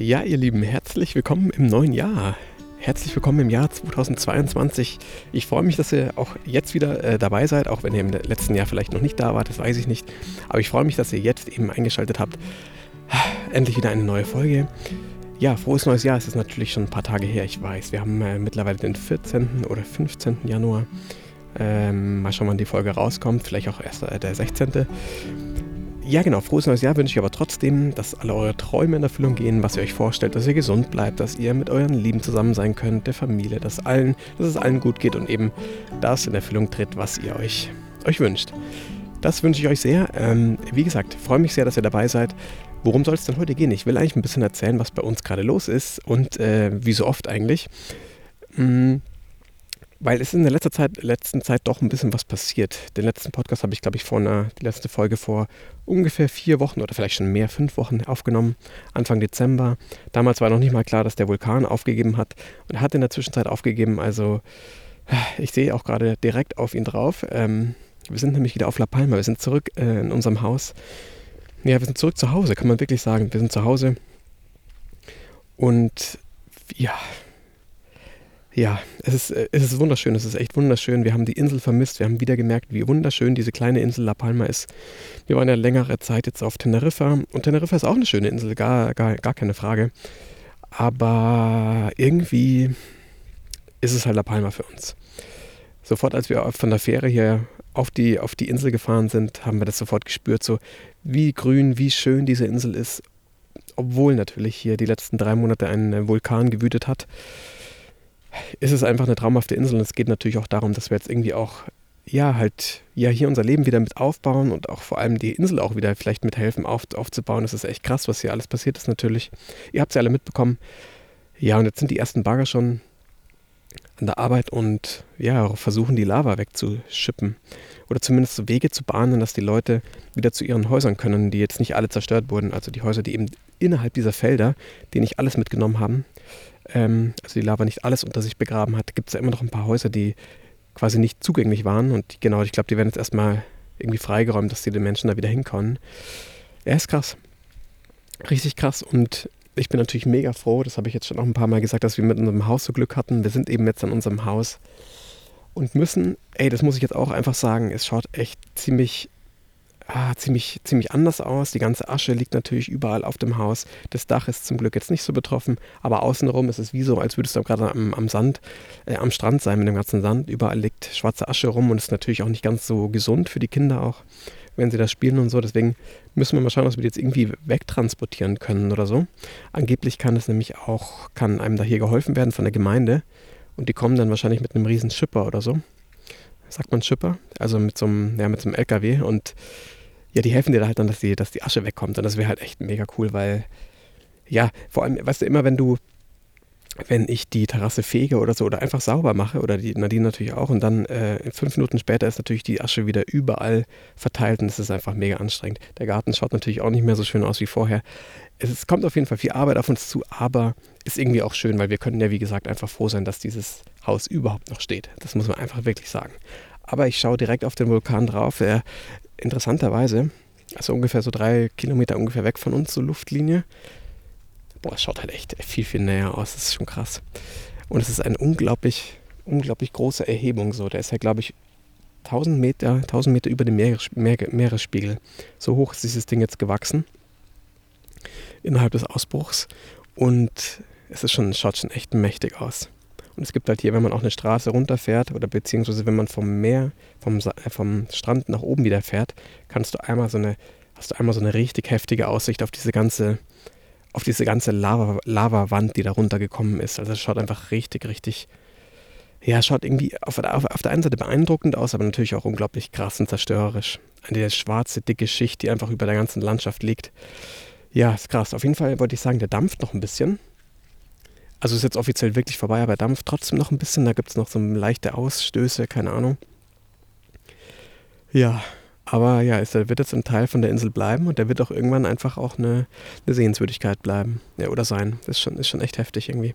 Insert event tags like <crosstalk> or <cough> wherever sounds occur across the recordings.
Ja, ihr Lieben, herzlich willkommen im neuen Jahr. Herzlich willkommen im Jahr 2022. Ich freue mich, dass ihr auch jetzt wieder äh, dabei seid, auch wenn ihr im letzten Jahr vielleicht noch nicht da wart, das weiß ich nicht. Aber ich freue mich, dass ihr jetzt eben eingeschaltet habt. Endlich wieder eine neue Folge. Ja, frohes neues Jahr. Es ist natürlich schon ein paar Tage her, ich weiß. Wir haben äh, mittlerweile den 14. oder 15. Januar. Ähm, mal schauen, wann die Folge rauskommt. Vielleicht auch erst äh, der 16. Ja, genau. Frohes neues Jahr wünsche ich aber trotzdem, dass alle eure Träume in Erfüllung gehen, was ihr euch vorstellt, dass ihr gesund bleibt, dass ihr mit euren Lieben zusammen sein könnt, der Familie, dass, allen, dass es allen gut geht und eben das in Erfüllung tritt, was ihr euch, euch wünscht. Das wünsche ich euch sehr. Ähm, wie gesagt, freue mich sehr, dass ihr dabei seid. Worum soll es denn heute gehen? Ich will eigentlich ein bisschen erzählen, was bei uns gerade los ist und äh, wie so oft eigentlich. Hm, weil es in der letzten Zeit, letzten Zeit doch ein bisschen was passiert. Den letzten Podcast habe ich, glaube ich, vor einer, die letzte Folge vor ungefähr vier Wochen oder vielleicht schon mehr, fünf Wochen aufgenommen, Anfang Dezember. Damals war noch nicht mal klar, dass der Vulkan aufgegeben hat und hat in der Zwischenzeit aufgegeben. Also ich sehe auch gerade direkt auf ihn drauf. Ähm, wir sind nämlich wieder auf La Palma, wir sind zurück äh, in unserem Haus. Ja, wir sind zurück zu Hause, kann man wirklich sagen. Wir sind zu Hause und ja, ja, es ist, äh, es ist wunderschön, es ist echt wunderschön. Wir haben die Insel vermisst, wir haben wieder gemerkt, wie wunderschön diese kleine Insel La Palma ist. Wir waren ja längere Zeit jetzt auf Teneriffa und Teneriffa ist auch eine schöne Insel, gar, gar, gar keine Frage. Aber irgendwie ist es halt La Palma für uns. Sofort, als wir von der Fähre hier auf die, auf die Insel gefahren sind, haben wir das sofort gespürt, so wie grün, wie schön diese Insel ist. Obwohl natürlich hier die letzten drei Monate ein Vulkan gewütet hat ist es einfach eine traumhafte Insel und es geht natürlich auch darum, dass wir jetzt irgendwie auch ja, halt, ja, hier unser Leben wieder mit aufbauen und auch vor allem die Insel auch wieder vielleicht mithelfen auf, aufzubauen. Das ist echt krass, was hier alles passiert ist natürlich. Ihr habt es ja alle mitbekommen. Ja, und jetzt sind die ersten Bagger schon an der Arbeit und ja, versuchen die Lava wegzuschippen. Oder zumindest Wege zu bahnen, dass die Leute wieder zu ihren Häusern können, die jetzt nicht alle zerstört wurden. Also die Häuser, die eben innerhalb dieser Felder, die nicht alles mitgenommen haben, ähm, also die Lava nicht alles unter sich begraben hat, gibt es ja immer noch ein paar Häuser, die quasi nicht zugänglich waren. Und die, genau, ich glaube, die werden jetzt erstmal irgendwie freigeräumt, dass die den Menschen da wieder hinkommen. Er ist krass. Richtig krass. Und ich bin natürlich mega froh, das habe ich jetzt schon auch ein paar Mal gesagt, dass wir mit unserem Haus so Glück hatten. Wir sind eben jetzt an unserem Haus und müssen, ey, das muss ich jetzt auch einfach sagen, es schaut echt ziemlich ah, ziemlich, ziemlich anders aus. Die ganze Asche liegt natürlich überall auf dem Haus. Das Dach ist zum Glück jetzt nicht so betroffen, aber außenrum ist es wie so, als würdest du gerade am, am Sand, äh, am Strand sein mit dem ganzen Sand. Überall liegt schwarze Asche rum und ist natürlich auch nicht ganz so gesund für die Kinder auch, wenn sie das spielen und so. Deswegen müssen wir mal schauen, dass wir die jetzt irgendwie wegtransportieren können oder so. Angeblich kann es nämlich auch, kann einem da hier geholfen werden von der Gemeinde. Und die kommen dann wahrscheinlich mit einem riesen Schipper oder so sagt man Schipper, also mit so einem, ja, mit so einem LKW und ja, die helfen dir da halt dann, dass die, dass die Asche wegkommt. Und das wäre halt echt mega cool, weil, ja, vor allem, weißt du, immer wenn du, wenn ich die Terrasse fege oder so oder einfach sauber mache, oder die Nadine natürlich auch, und dann äh, fünf Minuten später ist natürlich die Asche wieder überall verteilt und es ist einfach mega anstrengend. Der Garten schaut natürlich auch nicht mehr so schön aus wie vorher. Es, es kommt auf jeden Fall viel Arbeit auf uns zu, aber ist irgendwie auch schön, weil wir können ja, wie gesagt, einfach froh sein, dass dieses Haus überhaupt noch steht. Das muss man einfach wirklich sagen. Aber ich schaue direkt auf den Vulkan drauf. Er interessanterweise, also ungefähr so drei Kilometer ungefähr weg von uns, so Luftlinie. Boah, es schaut halt echt viel, viel näher aus. Das ist schon krass. Und es ist eine unglaublich, unglaublich große Erhebung. So, der ist ja, glaube ich, 1000 Meter, 1000 Meter über dem Meeres, Meeresspiegel. So hoch ist dieses Ding jetzt gewachsen innerhalb des Ausbruchs. Und es ist schon, schaut schon echt mächtig aus. Und es gibt halt hier, wenn man auch eine Straße runterfährt oder beziehungsweise wenn man vom Meer, vom, äh, vom Strand nach oben wieder fährt, kannst du einmal so eine, hast du einmal so eine richtig heftige Aussicht auf diese ganze, auf diese ganze Lava, Lavawand, die da runtergekommen ist. Also es schaut einfach richtig, richtig, ja, schaut irgendwie auf, auf, auf der einen Seite beeindruckend aus, aber natürlich auch unglaublich krass und zerstörerisch. Eine schwarze, dicke Schicht, die einfach über der ganzen Landschaft liegt. Ja, ist krass. Auf jeden Fall wollte ich sagen, der dampft noch ein bisschen. Also ist jetzt offiziell wirklich vorbei, aber dampft trotzdem noch ein bisschen. Da gibt es noch so leichte Ausstöße, keine Ahnung. Ja, aber ja, es wird jetzt ein Teil von der Insel bleiben und der wird auch irgendwann einfach auch eine, eine Sehenswürdigkeit bleiben. Ja, oder sein. Das ist schon, ist schon echt heftig irgendwie.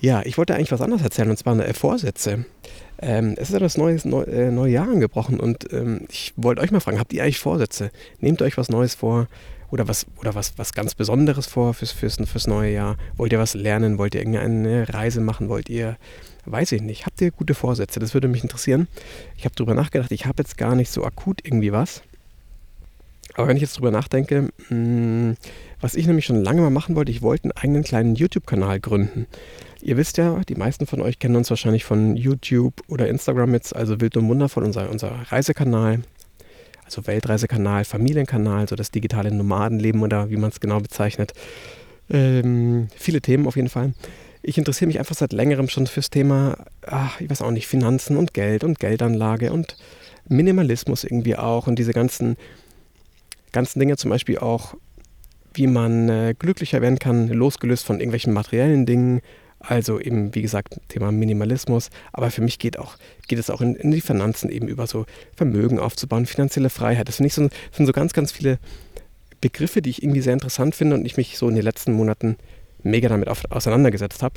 Ja, ich wollte eigentlich was anderes erzählen und zwar eine, äh, Vorsätze. Ähm, es ist ja das neue, neu, äh, neue Jahr angebrochen und ähm, ich wollte euch mal fragen, habt ihr eigentlich Vorsätze? Nehmt euch was Neues vor oder was, oder was, was ganz Besonderes vor fürs, fürs, fürs neue Jahr? Wollt ihr was lernen? Wollt ihr irgendeine Reise machen? Wollt ihr, weiß ich nicht, habt ihr gute Vorsätze? Das würde mich interessieren. Ich habe darüber nachgedacht, ich habe jetzt gar nicht so akut irgendwie was. Aber wenn ich jetzt drüber nachdenke, hm, was ich nämlich schon lange mal machen wollte, ich wollte einen eigenen kleinen YouTube-Kanal gründen. Ihr wisst ja, die meisten von euch kennen uns wahrscheinlich von YouTube oder Instagram jetzt, also Wild und Wundervoll, unser, unser Reisekanal, also Weltreisekanal, Familienkanal, so das digitale Nomadenleben oder wie man es genau bezeichnet. Ähm, viele Themen auf jeden Fall. Ich interessiere mich einfach seit längerem schon fürs Thema, ach, ich weiß auch nicht, Finanzen und Geld und Geldanlage und Minimalismus irgendwie auch und diese ganzen, ganzen Dinge, zum Beispiel auch, wie man äh, glücklicher werden kann, losgelöst von irgendwelchen materiellen Dingen, also eben, wie gesagt, Thema Minimalismus. Aber für mich geht, auch, geht es auch in, in die Finanzen eben über so Vermögen aufzubauen, finanzielle Freiheit. Das finde ich so, sind so ganz, ganz viele Begriffe, die ich irgendwie sehr interessant finde und ich mich so in den letzten Monaten mega damit auf, auseinandergesetzt habe.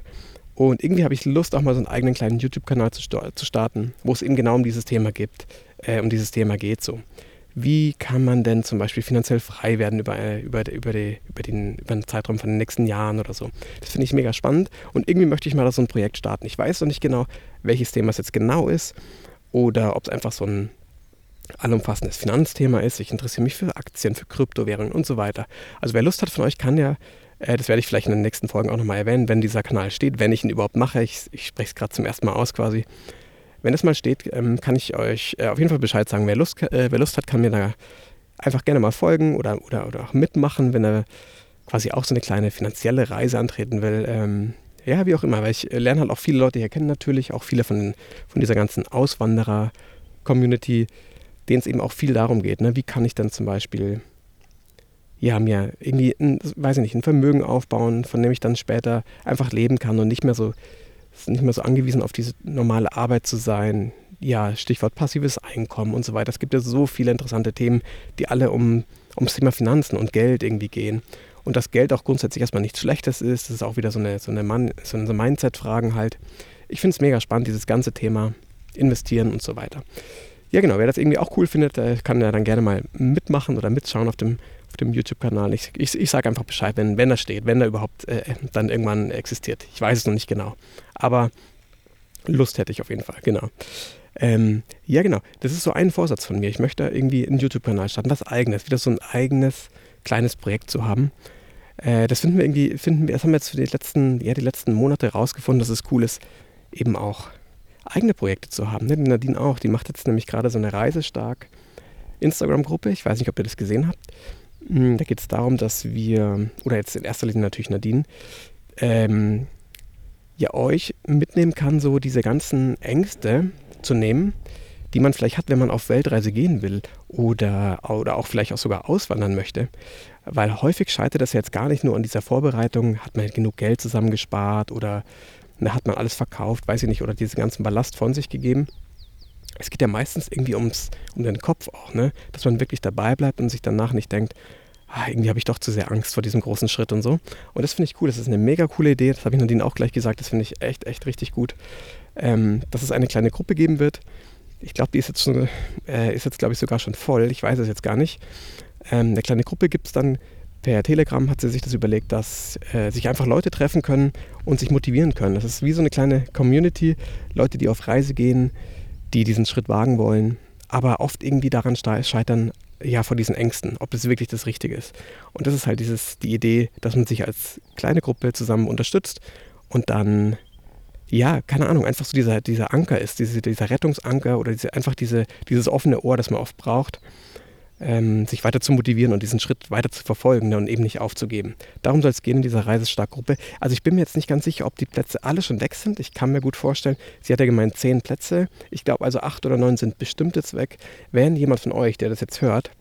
Und irgendwie habe ich Lust, auch mal so einen eigenen kleinen YouTube-Kanal zu, zu, starten, wo es eben genau um dieses Thema gibt, äh, um dieses Thema geht so wie kann man denn zum Beispiel finanziell frei werden über, äh, über, über, die, über, den, über den Zeitraum von den nächsten Jahren oder so. Das finde ich mega spannend und irgendwie möchte ich mal so ein Projekt starten. Ich weiß noch nicht genau, welches Thema es jetzt genau ist oder ob es einfach so ein allumfassendes Finanzthema ist. Ich interessiere mich für Aktien, für Kryptowährungen und so weiter. Also wer Lust hat von euch, kann ja, äh, das werde ich vielleicht in den nächsten Folgen auch nochmal erwähnen, wenn dieser Kanal steht, wenn ich ihn überhaupt mache. Ich, ich spreche es gerade zum ersten Mal aus quasi. Wenn es mal steht, ähm, kann ich euch äh, auf jeden Fall Bescheid sagen. Wer Lust, äh, wer Lust hat, kann mir da einfach gerne mal folgen oder, oder, oder auch mitmachen, wenn er quasi auch so eine kleine finanzielle Reise antreten will. Ähm, ja, wie auch immer, weil ich lerne halt auch viele Leute hier kennen natürlich, auch viele von, von dieser ganzen Auswanderer-Community, denen es eben auch viel darum geht, ne? wie kann ich dann zum Beispiel ja, mir irgendwie, ein, weiß ich nicht, ein Vermögen aufbauen, von dem ich dann später einfach leben kann und nicht mehr so nicht mehr so angewiesen auf diese normale Arbeit zu sein. Ja, Stichwort passives Einkommen und so weiter. Es gibt ja so viele interessante Themen, die alle um, ums Thema Finanzen und Geld irgendwie gehen. Und dass Geld auch grundsätzlich erstmal nichts Schlechtes ist, das ist auch wieder so eine, so eine, Man, so eine Mindset-Fragen halt. Ich finde es mega spannend, dieses ganze Thema investieren und so weiter. Ja, genau, wer das irgendwie auch cool findet, der kann ja dann gerne mal mitmachen oder mitschauen auf dem auf dem YouTube-Kanal. Ich, ich, ich sage einfach Bescheid, wenn, wenn er steht, wenn er überhaupt äh, dann irgendwann existiert. Ich weiß es noch nicht genau. Aber Lust hätte ich auf jeden Fall, genau. Ähm, ja, genau. Das ist so ein Vorsatz von mir. Ich möchte irgendwie einen YouTube-Kanal starten, was eigenes, wieder so ein eigenes kleines Projekt zu haben. Äh, das finden wir irgendwie, finden wir, das haben wir jetzt für die letzten, ja, die letzten Monate herausgefunden, dass es cool ist, eben auch eigene Projekte zu haben. Ne? Nadine auch, die macht jetzt nämlich gerade so eine Reisestark Instagram-Gruppe. Ich weiß nicht, ob ihr das gesehen habt. Hm, da geht es darum, dass wir, oder jetzt in erster Linie natürlich Nadine, ähm, ja euch mitnehmen kann, so diese ganzen Ängste zu nehmen, die man vielleicht hat, wenn man auf Weltreise gehen will oder, oder auch vielleicht auch sogar auswandern möchte. Weil häufig scheitert das jetzt gar nicht nur an dieser Vorbereitung, hat man genug Geld zusammengespart oder na, hat man alles verkauft, weiß ich nicht, oder diesen ganzen Ballast von sich gegeben. Es geht ja meistens irgendwie ums, um den Kopf auch, ne? dass man wirklich dabei bleibt und sich danach nicht denkt, ah, irgendwie habe ich doch zu sehr Angst vor diesem großen Schritt und so. Und das finde ich cool. Das ist eine mega coole Idee. Das habe ich Nadine auch gleich gesagt. Das finde ich echt, echt richtig gut. Ähm, dass es eine kleine Gruppe geben wird. Ich glaube, die ist jetzt, äh, ist jetzt glaube ich, sogar schon voll. Ich weiß es jetzt gar nicht. Ähm, eine kleine Gruppe gibt es dann. Per Telegram hat sie sich das überlegt, dass äh, sich einfach Leute treffen können und sich motivieren können. Das ist wie so eine kleine Community. Leute, die auf Reise gehen, die diesen Schritt wagen wollen, aber oft irgendwie daran scheitern, ja, vor diesen Ängsten, ob das wirklich das Richtige ist. Und das ist halt dieses, die Idee, dass man sich als kleine Gruppe zusammen unterstützt und dann, ja, keine Ahnung, einfach so dieser, dieser Anker ist, diese, dieser Rettungsanker oder diese, einfach diese, dieses offene Ohr, das man oft braucht, ähm, sich weiter zu motivieren und diesen Schritt weiter zu verfolgen ne, und eben nicht aufzugeben. Darum soll es gehen in dieser Reisestarkgruppe. Also ich bin mir jetzt nicht ganz sicher, ob die Plätze alle schon weg sind. Ich kann mir gut vorstellen, sie hat ja gemeint zehn Plätze. Ich glaube also acht oder neun sind bestimmt jetzt weg. Wenn jemand von euch, der das jetzt hört,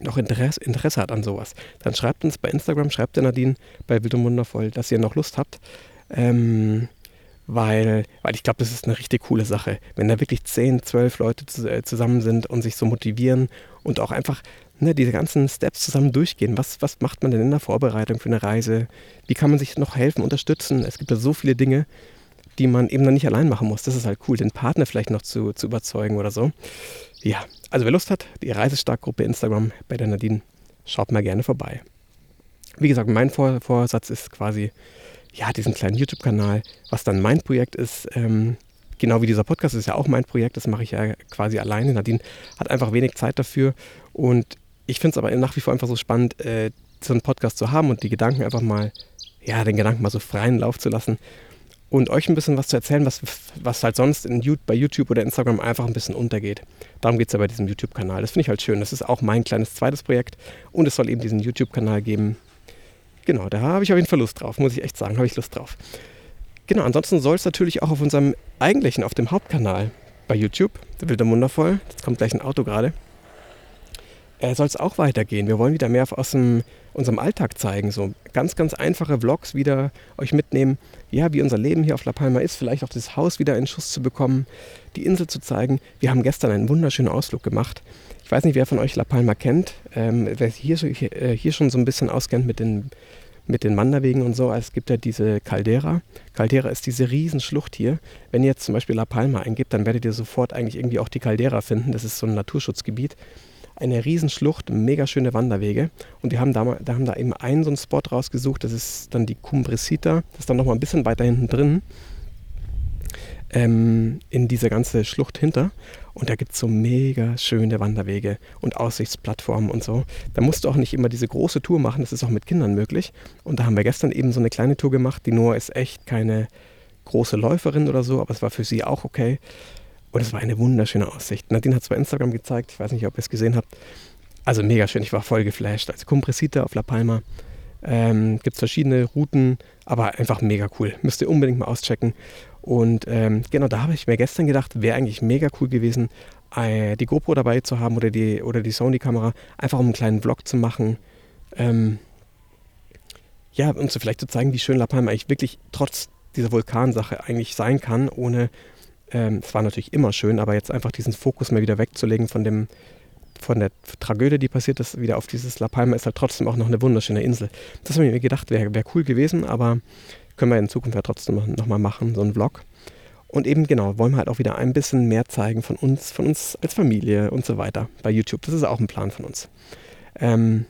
noch Interesse, Interesse hat an sowas, dann schreibt uns bei Instagram, schreibt der Nadine bei Wild und Wundervoll, dass ihr noch Lust habt. Ähm, weil, weil ich glaube, das ist eine richtig coole Sache. Wenn da wirklich 10, 12 Leute äh, zusammen sind und sich so motivieren und auch einfach ne, diese ganzen Steps zusammen durchgehen. Was, was macht man denn in der Vorbereitung für eine Reise? Wie kann man sich noch helfen, unterstützen? Es gibt da so viele Dinge, die man eben dann nicht allein machen muss. Das ist halt cool, den Partner vielleicht noch zu, zu überzeugen oder so. Ja, also wer Lust hat, die Reisestark-Gruppe Instagram bei der Nadine schaut mal gerne vorbei. Wie gesagt, mein Vor Vorsatz ist quasi, ja, diesen kleinen YouTube-Kanal, was dann mein Projekt ist, ähm, genau wie dieser Podcast ist ja auch mein Projekt, das mache ich ja quasi alleine. Nadine hat einfach wenig Zeit dafür und ich finde es aber nach wie vor einfach so spannend, äh, so einen Podcast zu haben und die Gedanken einfach mal, ja, den Gedanken mal so freien Lauf zu lassen und euch ein bisschen was zu erzählen, was, was halt sonst in, bei YouTube oder Instagram einfach ein bisschen untergeht. Darum geht es ja bei diesem YouTube-Kanal. Das finde ich halt schön. Das ist auch mein kleines zweites Projekt und es soll eben diesen YouTube-Kanal geben. Genau, da habe ich auf jeden Fall Lust drauf, muss ich echt sagen, habe ich Lust drauf. Genau, ansonsten soll es natürlich auch auf unserem eigentlichen, auf dem Hauptkanal bei YouTube, der Wilde Wundervoll, jetzt kommt gleich ein Auto gerade, äh, soll es auch weitergehen. Wir wollen wieder mehr aus dem, unserem Alltag zeigen. So ganz, ganz einfache Vlogs wieder euch mitnehmen. Ja, wie unser Leben hier auf La Palma ist. Vielleicht auch das Haus wieder in Schuss zu bekommen. Die Insel zu zeigen. Wir haben gestern einen wunderschönen Ausflug gemacht. Ich weiß nicht, wer von euch La Palma kennt. Ähm, wer hier, äh, hier schon so ein bisschen auskennt mit den mit den Wanderwegen und so. Es gibt ja diese Caldera. Caldera ist diese Riesenschlucht hier. Wenn ihr jetzt zum Beispiel La Palma eingibt, dann werdet ihr sofort eigentlich irgendwie auch die Caldera finden. Das ist so ein Naturschutzgebiet eine Riesenschlucht, mega schöne Wanderwege. Und die haben da, da haben da eben einen so einen Spot rausgesucht, das ist dann die Cumbresita, das ist dann nochmal ein bisschen weiter hinten drin, ähm, in dieser ganze Schlucht hinter. Und da gibt es so mega schöne Wanderwege und Aussichtsplattformen und so. Da musst du auch nicht immer diese große Tour machen, das ist auch mit Kindern möglich. Und da haben wir gestern eben so eine kleine Tour gemacht. Die Noah ist echt keine große Läuferin oder so, aber es war für sie auch okay. Und es war eine wunderschöne Aussicht. Nadine hat es bei Instagram gezeigt. Ich weiß nicht, ob ihr es gesehen habt. Also mega schön. Ich war voll geflasht. Also Compressita auf La Palma. Ähm, Gibt es verschiedene Routen, aber einfach mega cool. Müsst ihr unbedingt mal auschecken. Und ähm, genau da habe ich mir gestern gedacht, wäre eigentlich mega cool gewesen, äh, die GoPro dabei zu haben oder die, oder die Sony-Kamera, einfach um einen kleinen Vlog zu machen. Ähm, ja, um so vielleicht zu zeigen, wie schön La Palma eigentlich wirklich trotz dieser Vulkansache eigentlich sein kann, ohne ähm, es war natürlich immer schön, aber jetzt einfach diesen Fokus mal wieder wegzulegen von dem, von der Tragödie, die passiert ist, wieder auf dieses La Palma, ist halt trotzdem auch noch eine wunderschöne Insel. Das habe ich mir gedacht, wäre wär cool gewesen, aber können wir in Zukunft ja trotzdem nochmal machen, so einen Vlog. Und eben genau, wollen wir halt auch wieder ein bisschen mehr zeigen von uns, von uns als Familie und so weiter bei YouTube. Das ist auch ein Plan von uns. Ähm,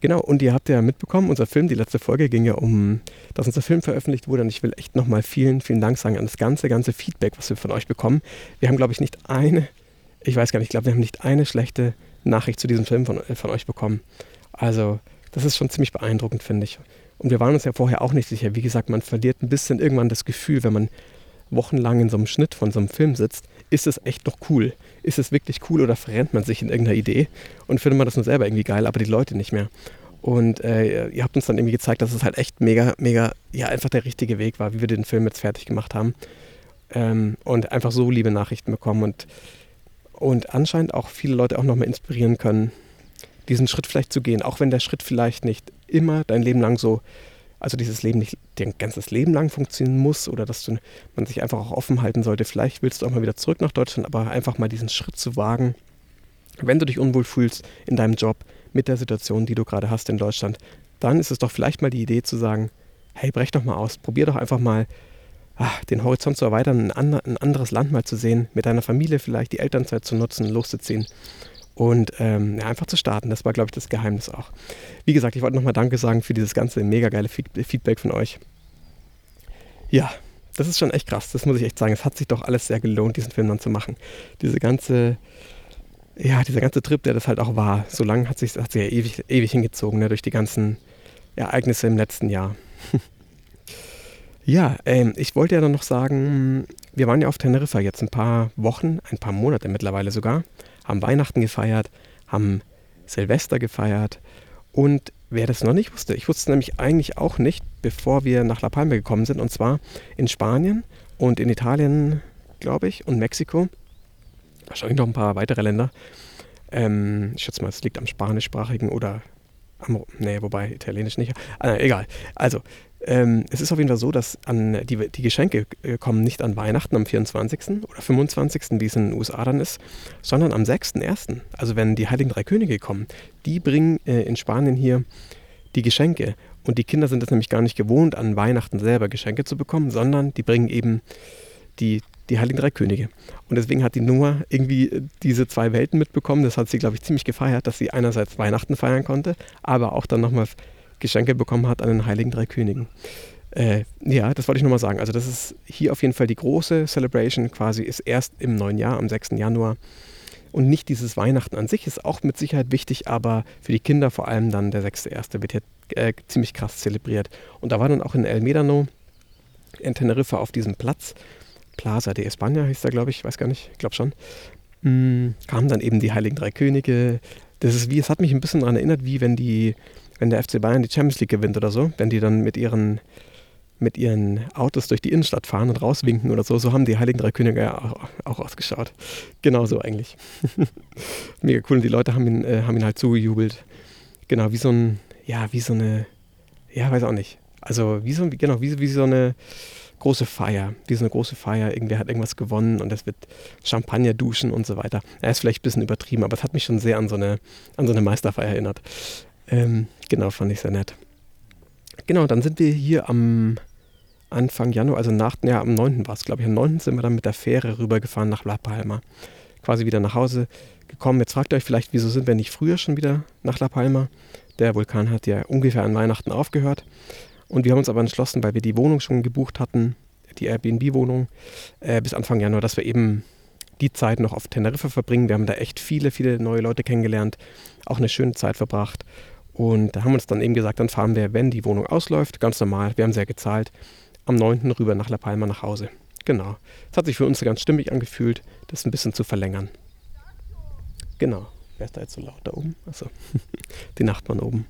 Genau, und ihr habt ja mitbekommen, unser Film, die letzte Folge ging ja um, dass unser Film veröffentlicht wurde. Und ich will echt nochmal vielen, vielen Dank sagen an das ganze, ganze Feedback, was wir von euch bekommen. Wir haben, glaube ich, nicht eine, ich weiß gar nicht, ich glaube, wir haben nicht eine schlechte Nachricht zu diesem Film von, äh, von euch bekommen. Also, das ist schon ziemlich beeindruckend, finde ich. Und wir waren uns ja vorher auch nicht sicher. Wie gesagt, man verliert ein bisschen irgendwann das Gefühl, wenn man wochenlang in so einem Schnitt von so einem Film sitzt, ist es echt doch cool? Ist es wirklich cool oder verrennt man sich in irgendeiner Idee und findet man das nur selber irgendwie geil, aber die Leute nicht mehr? Und äh, ihr habt uns dann irgendwie gezeigt, dass es halt echt mega, mega, ja, einfach der richtige Weg war, wie wir den Film jetzt fertig gemacht haben. Ähm, und einfach so liebe Nachrichten bekommen und, und anscheinend auch viele Leute auch nochmal inspirieren können, diesen Schritt vielleicht zu gehen, auch wenn der Schritt vielleicht nicht immer dein Leben lang so also dieses Leben nicht dein ganzes Leben lang funktionieren muss oder dass du, man sich einfach auch offen halten sollte. Vielleicht willst du auch mal wieder zurück nach Deutschland, aber einfach mal diesen Schritt zu wagen, wenn du dich unwohl fühlst in deinem Job mit der Situation, die du gerade hast in Deutschland, dann ist es doch vielleicht mal die Idee zu sagen, hey, brech doch mal aus, probier doch einfach mal ach, den Horizont zu erweitern, ein, ein anderes Land mal zu sehen, mit deiner Familie vielleicht die Elternzeit zu nutzen, loszuziehen und ähm, ja, einfach zu starten. Das war, glaube ich, das Geheimnis auch. Wie gesagt, ich wollte nochmal Danke sagen für dieses ganze mega geile Feedback von euch. Ja, das ist schon echt krass. Das muss ich echt sagen. Es hat sich doch alles sehr gelohnt, diesen Film dann zu machen. Diese ganze, ja, dieser ganze Trip, der das halt auch war. So lange hat sich, sich ja ewig, ewig hingezogen, ne, durch die ganzen Ereignisse im letzten Jahr. <laughs> ja, ähm, ich wollte ja dann noch sagen, wir waren ja auf Teneriffa jetzt ein paar Wochen, ein paar Monate mittlerweile sogar haben Weihnachten gefeiert, haben Silvester gefeiert. Und wer das noch nicht wusste, ich wusste es nämlich eigentlich auch nicht, bevor wir nach La Palma gekommen sind. Und zwar in Spanien und in Italien, glaube ich, und Mexiko. Wahrscheinlich noch ein paar weitere Länder. Ähm, ich schätze mal, es liegt am spanischsprachigen oder am, nee, wobei italienisch nicht. Ah, egal. Also, ähm, es ist auf jeden Fall so, dass an die, die Geschenke äh, kommen nicht an Weihnachten am 24. oder 25., wie es in den USA dann ist, sondern am 6.1., also wenn die Heiligen Drei Könige kommen, die bringen äh, in Spanien hier die Geschenke. Und die Kinder sind es nämlich gar nicht gewohnt, an Weihnachten selber Geschenke zu bekommen, sondern die bringen eben die die Heiligen Drei Könige. Und deswegen hat die Noah irgendwie diese zwei Welten mitbekommen. Das hat sie, glaube ich, ziemlich gefeiert, dass sie einerseits Weihnachten feiern konnte, aber auch dann nochmal Geschenke bekommen hat an den Heiligen Drei Königen. Äh, ja, das wollte ich nochmal sagen. Also das ist hier auf jeden Fall die große Celebration quasi, ist erst im neuen Jahr, am 6. Januar. Und nicht dieses Weihnachten an sich ist auch mit Sicherheit wichtig, aber für die Kinder vor allem dann der 6.1. wird hier äh, ziemlich krass zelebriert. Und da war dann auch in El Medano, in Teneriffa auf diesem Platz, Plaza de España hieß da, glaube ich, weiß gar nicht, ich glaube schon, mh, mm, kamen dann eben die Heiligen Drei Könige. Das ist wie, es hat mich ein bisschen daran erinnert, wie wenn die, wenn der FC Bayern die Champions League gewinnt oder so, wenn die dann mit ihren mit ihren Autos durch die Innenstadt fahren und rauswinken oder so. So haben die Heiligen Drei Könige ja auch, auch ausgeschaut. Genau so eigentlich. <laughs> Mega cool. Und die Leute haben ihn, äh, haben ihn halt zugejubelt. Genau, wie so ein, ja, wie so eine, ja, weiß auch nicht. Also wie so, genau, wie, wie so eine große Feier. Wie so eine große Feier. Irgendwer hat irgendwas gewonnen und es wird Champagner duschen und so weiter. Er ist vielleicht ein bisschen übertrieben, aber es hat mich schon sehr an so eine, an so eine Meisterfeier erinnert. Ähm, genau, fand ich sehr nett. Genau, dann sind wir hier am Anfang Januar, also nach, ja, am 9. war es, glaube ich. Am 9. sind wir dann mit der Fähre rübergefahren nach La Palma. Quasi wieder nach Hause gekommen. Jetzt fragt ihr euch vielleicht, wieso sind wir nicht früher schon wieder nach La Palma? Der Vulkan hat ja ungefähr an Weihnachten aufgehört. Und wir haben uns aber entschlossen, weil wir die Wohnung schon gebucht hatten, die Airbnb-Wohnung, äh, bis Anfang Januar, dass wir eben die Zeit noch auf Teneriffa verbringen. Wir haben da echt viele, viele neue Leute kennengelernt, auch eine schöne Zeit verbracht. Und da haben wir uns dann eben gesagt, dann fahren wir, wenn die Wohnung ausläuft, ganz normal, wir haben sehr gezahlt, am 9. rüber nach La Palma nach Hause. Genau. Es hat sich für uns ganz stimmig angefühlt, das ein bisschen zu verlängern. Genau. Wer ist da jetzt so laut da oben? Achso, <laughs> die Nachbarn oben.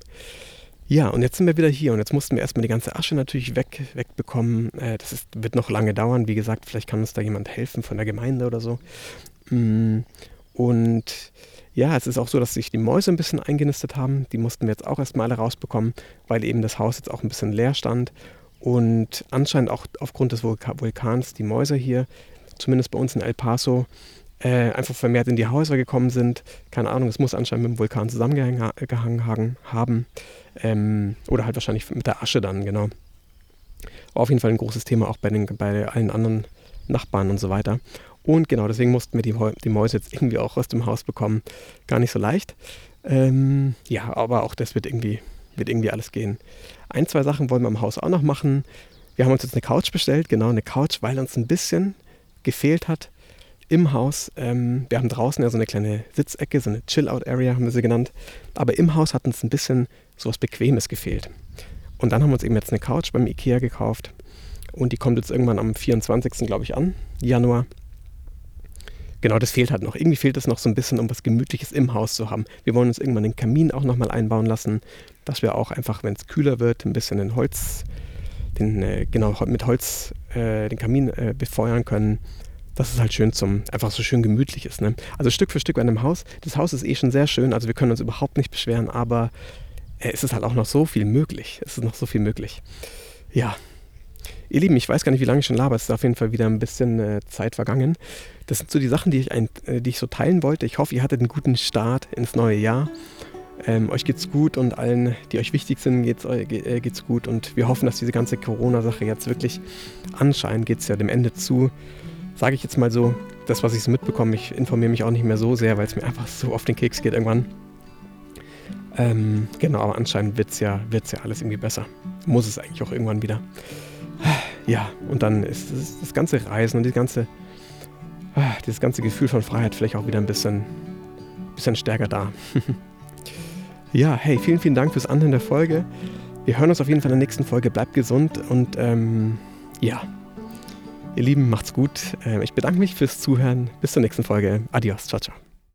Ja, und jetzt sind wir wieder hier und jetzt mussten wir erstmal die ganze Asche natürlich weg, wegbekommen. Äh, das ist, wird noch lange dauern. Wie gesagt, vielleicht kann uns da jemand helfen von der Gemeinde oder so. Mm, und ja, es ist auch so, dass sich die Mäuse ein bisschen eingenistet haben. Die mussten wir jetzt auch erstmal alle rausbekommen, weil eben das Haus jetzt auch ein bisschen leer stand und anscheinend auch aufgrund des Vulkans die Mäuse hier, zumindest bei uns in El Paso, äh, einfach vermehrt in die Häuser gekommen sind. Keine Ahnung, es muss anscheinend mit dem Vulkan zusammengehangen haben. Ähm, oder halt wahrscheinlich mit der Asche dann, genau. Auf jeden Fall ein großes Thema auch bei, den, bei allen anderen Nachbarn und so weiter. Und genau, deswegen mussten wir die, die Mäuse jetzt irgendwie auch aus dem Haus bekommen. Gar nicht so leicht. Ähm, ja, aber auch das wird irgendwie, wird irgendwie alles gehen. Ein, zwei Sachen wollen wir im Haus auch noch machen. Wir haben uns jetzt eine Couch bestellt, genau eine Couch, weil uns ein bisschen gefehlt hat im Haus. Ähm, wir haben draußen ja so eine kleine Sitzecke, so eine Chill-Out-Area haben wir sie genannt. Aber im Haus hat uns ein bisschen so was Bequemes gefehlt. Und dann haben wir uns eben jetzt eine Couch beim Ikea gekauft. Und die kommt jetzt irgendwann am 24. glaube ich an, Januar. Genau, das fehlt halt noch. Irgendwie fehlt es noch so ein bisschen, um was Gemütliches im Haus zu haben. Wir wollen uns irgendwann den Kamin auch nochmal einbauen lassen, dass wir auch einfach, wenn es kühler wird, ein bisschen den Holz, den, äh, genau, mit Holz äh, den Kamin äh, befeuern können. Dass es halt schön zum, einfach so schön gemütlich ist. Ne? Also Stück für Stück bei einem Haus. Das Haus ist eh schon sehr schön, also wir können uns überhaupt nicht beschweren, aber äh, es ist halt auch noch so viel möglich. Es ist noch so viel möglich. Ja, Ihr Lieben, ich weiß gar nicht, wie lange ich schon laber. Es ist auf jeden Fall wieder ein bisschen äh, Zeit vergangen. Das sind so die Sachen, die ich, ein, äh, die ich so teilen wollte. Ich hoffe, ihr hattet einen guten Start ins neue Jahr. Ähm, euch geht's gut und allen, die euch wichtig sind, geht's, äh, geht's gut. Und wir hoffen, dass diese ganze Corona-Sache jetzt wirklich anscheinend geht es ja dem Ende zu. Sage ich jetzt mal so, das, was ich so mitbekomme, ich informiere mich auch nicht mehr so sehr, weil es mir einfach so auf den Keks geht irgendwann. Ähm, genau, aber anscheinend wird es ja, wird's ja alles irgendwie besser. Muss es eigentlich auch irgendwann wieder. Ja, und dann ist das ganze Reisen und die ganze, dieses ganze Gefühl von Freiheit vielleicht auch wieder ein bisschen, bisschen stärker da. <laughs> ja, hey, vielen, vielen Dank fürs Anhören der Folge. Wir hören uns auf jeden Fall in der nächsten Folge. Bleibt gesund und ähm, ja, ihr Lieben, macht's gut. Äh, ich bedanke mich fürs Zuhören. Bis zur nächsten Folge. Adios. Ciao, ciao.